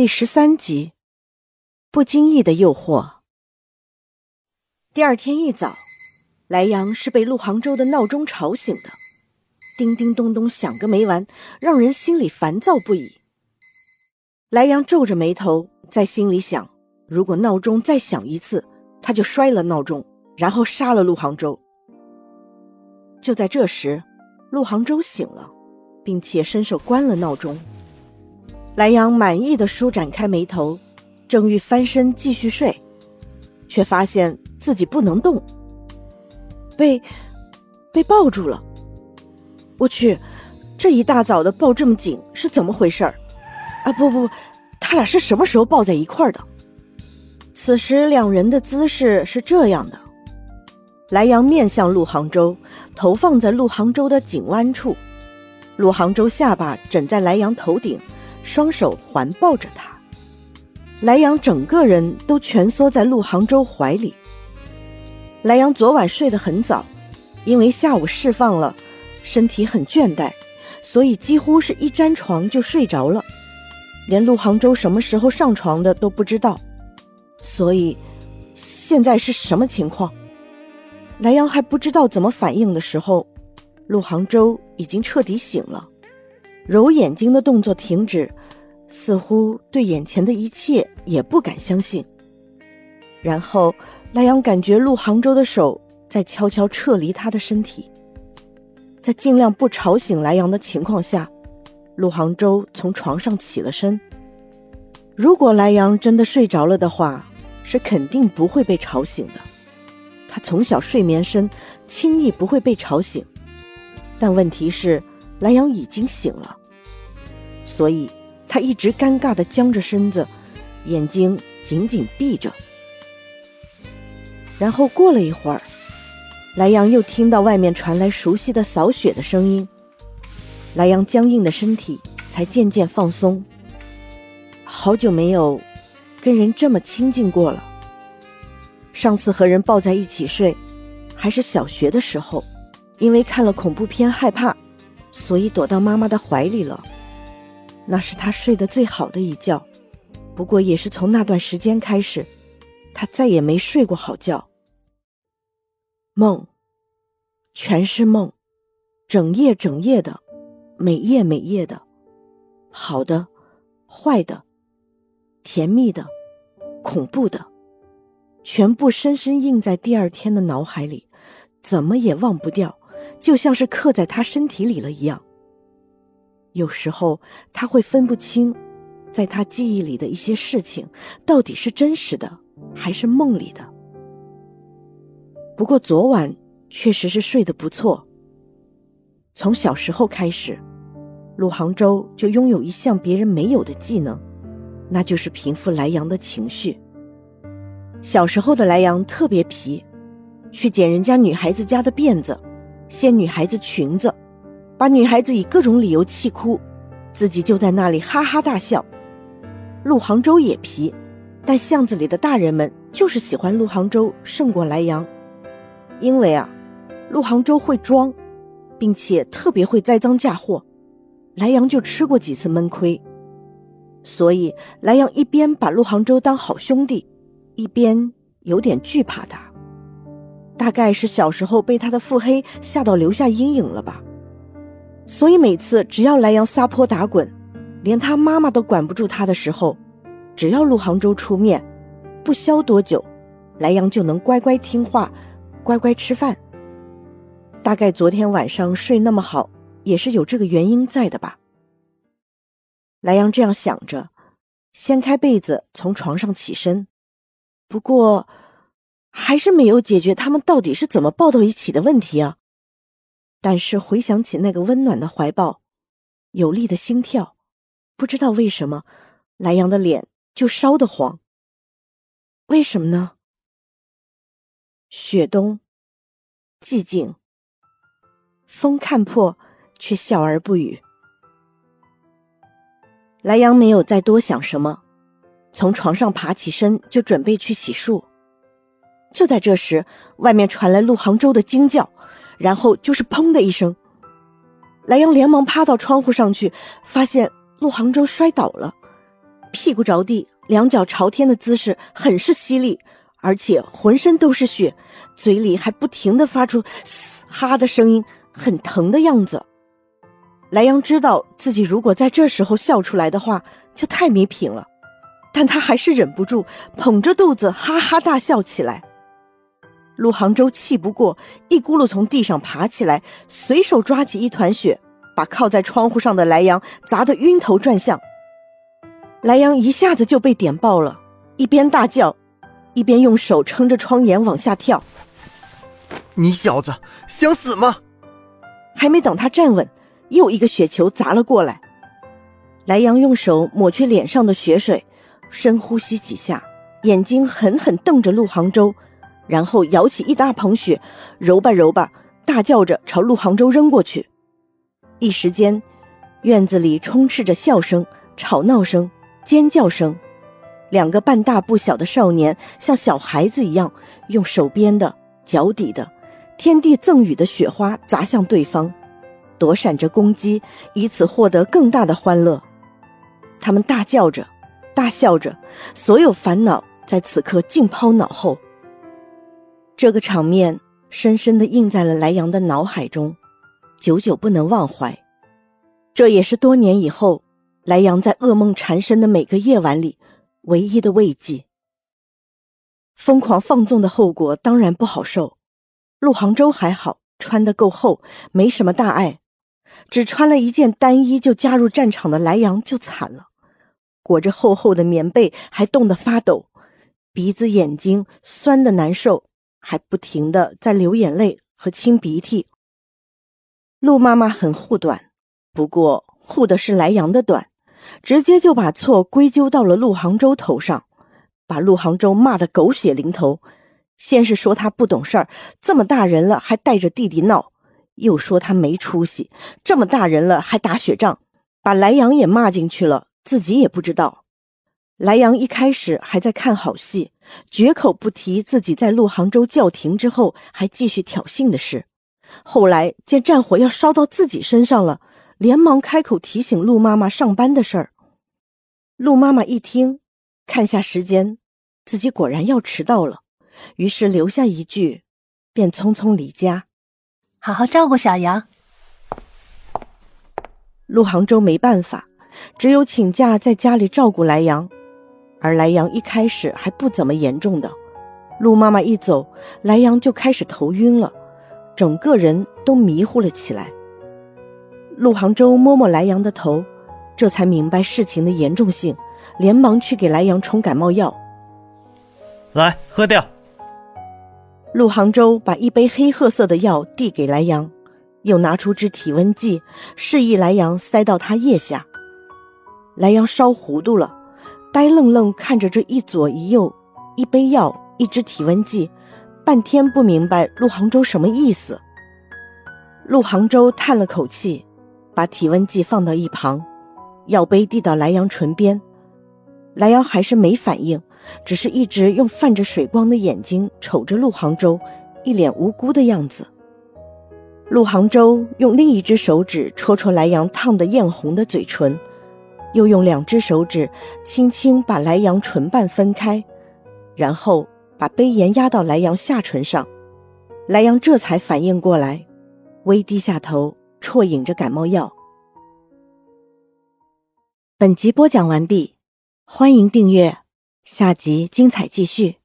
第十三集，不经意的诱惑。第二天一早，莱阳是被陆杭州的闹钟吵醒的，叮叮咚咚响个没完，让人心里烦躁不已。莱阳皱着眉头，在心里想：如果闹钟再响一次，他就摔了闹钟，然后杀了陆杭州。就在这时，陆杭州醒了，并且伸手关了闹钟。莱阳满意的舒展开眉头，正欲翻身继续睡，却发现自己不能动，被被抱住了。我去，这一大早的抱这么紧是怎么回事儿？啊，不不，他俩是什么时候抱在一块儿的？此时两人的姿势是这样的：莱阳面向陆杭州，头放在陆杭州的颈弯处，陆杭州下巴枕在莱阳头顶。双手环抱着他，莱阳整个人都蜷缩在陆杭州怀里。莱阳昨晚睡得很早，因为下午释放了，身体很倦怠，所以几乎是一沾床就睡着了，连陆杭州什么时候上床的都不知道。所以，现在是什么情况？莱阳还不知道怎么反应的时候，陆杭州已经彻底醒了。揉眼睛的动作停止，似乎对眼前的一切也不敢相信。然后，莱阳感觉陆杭州的手在悄悄撤离他的身体，在尽量不吵醒莱阳的情况下，陆杭州从床上起了身。如果莱阳真的睡着了的话，是肯定不会被吵醒的。他从小睡眠深，轻易不会被吵醒。但问题是。莱阳已经醒了，所以他一直尴尬的僵着身子，眼睛紧紧闭着。然后过了一会儿，莱阳又听到外面传来熟悉的扫雪的声音，莱阳僵硬的身体才渐渐放松。好久没有跟人这么亲近过了。上次和人抱在一起睡，还是小学的时候，因为看了恐怖片害怕。所以躲到妈妈的怀里了，那是他睡得最好的一觉。不过也是从那段时间开始，他再也没睡过好觉。梦，全是梦，整夜整夜的，每夜每夜的，好的，坏的，甜蜜的，恐怖的，全部深深印在第二天的脑海里，怎么也忘不掉。就像是刻在他身体里了一样。有时候他会分不清，在他记忆里的一些事情到底是真实的还是梦里的。不过昨晚确实是睡得不错。从小时候开始，陆杭州就拥有一项别人没有的技能，那就是平复莱阳的情绪。小时候的莱阳特别皮，去捡人家女孩子家的辫子。掀女孩子裙子，把女孩子以各种理由气哭，自己就在那里哈哈大笑。陆杭州也皮，但巷子里的大人们就是喜欢陆杭州胜过莱阳，因为啊，陆杭州会装，并且特别会栽赃嫁祸，莱阳就吃过几次闷亏，所以莱阳一边把陆杭州当好兄弟，一边有点惧怕他。大概是小时候被他的腹黑吓到留下阴影了吧，所以每次只要莱阳撒泼打滚，连他妈妈都管不住他的时候，只要陆杭州出面，不消多久，莱阳就能乖乖听话，乖乖吃饭。大概昨天晚上睡那么好，也是有这个原因在的吧。莱阳这样想着，掀开被子从床上起身，不过。还是没有解决他们到底是怎么抱到一起的问题啊！但是回想起那个温暖的怀抱，有力的心跳，不知道为什么，莱阳的脸就烧得慌。为什么呢？雪冬，寂静，风看破，却笑而不语。莱阳没有再多想什么，从床上爬起身，就准备去洗漱。就在这时，外面传来陆杭州的惊叫，然后就是砰的一声。莱阳连忙趴到窗户上去，发现陆杭州摔倒了，屁股着地，两脚朝天的姿势很是犀利，而且浑身都是血，嘴里还不停的发出“嘶哈”的声音，很疼的样子。莱阳知道自己如果在这时候笑出来的话，就太没品了，但他还是忍不住捧着肚子哈哈大笑起来。陆杭州气不过，一咕噜从地上爬起来，随手抓起一团雪，把靠在窗户上的莱阳砸得晕头转向。莱阳一下子就被点爆了，一边大叫，一边用手撑着窗沿往下跳。你小子想死吗？还没等他站稳。又一个雪球砸了过来，莱阳用手抹去脸上的血水，深呼吸几下，眼睛狠狠瞪着陆杭州，然后舀起一大捧雪，揉吧揉吧，大叫着朝陆杭州扔过去。一时间，院子里充斥着笑声、吵闹声、尖叫声，两个半大不小的少年像小孩子一样，用手边的、脚底的、天地赠予的雪花砸向对方。躲闪着攻击，以此获得更大的欢乐。他们大叫着，大笑着，所有烦恼在此刻尽抛脑后。这个场面深深地印在了莱阳的脑海中，久久不能忘怀。这也是多年以后，莱阳在噩梦缠身的每个夜晚里唯一的慰藉。疯狂放纵的后果当然不好受。陆杭州还好，穿得够厚，没什么大碍。只穿了一件单衣就加入战场的莱阳就惨了，裹着厚厚的棉被，还冻得发抖，鼻子眼睛酸的难受，还不停的在流眼泪和清鼻涕。陆妈妈很护短，不过护的是莱阳的短，直接就把错归咎到了陆杭州头上，把陆杭州骂得狗血淋头。先是说他不懂事儿，这么大人了还带着弟弟闹。又说他没出息，这么大人了还打雪仗，把莱阳也骂进去了，自己也不知道。莱阳一开始还在看好戏，绝口不提自己在陆杭州叫停之后还继续挑衅的事。后来见战火要烧到自己身上了，连忙开口提醒陆妈妈上班的事儿。陆妈妈一听，看下时间，自己果然要迟到了，于是留下一句，便匆匆离家。好好照顾小杨。陆杭州没办法，只有请假在家里照顾莱阳。而莱阳一开始还不怎么严重的，陆妈妈一走，莱阳就开始头晕了，整个人都迷糊了起来。陆杭州摸摸莱阳的头，这才明白事情的严重性，连忙去给莱阳冲感冒药。来，喝掉。陆杭州把一杯黑褐色的药递给莱阳，又拿出支体温计，示意莱阳塞到他腋下。莱阳烧糊涂了，呆愣愣看着这一左一右，一杯药，一支体温计，半天不明白陆杭州什么意思。陆杭州叹了口气，把体温计放到一旁，药杯递到莱阳唇边，莱阳还是没反应。只是一直用泛着水光的眼睛瞅着陆杭州，一脸无辜的样子。陆杭州用另一只手指戳戳莱阳烫得艳红的嘴唇，又用两只手指轻轻把莱阳唇瓣分开，然后把杯沿压到莱阳下唇上。莱阳这才反应过来，微低下头啜饮着感冒药。本集播讲完毕，欢迎订阅。下集精彩继续。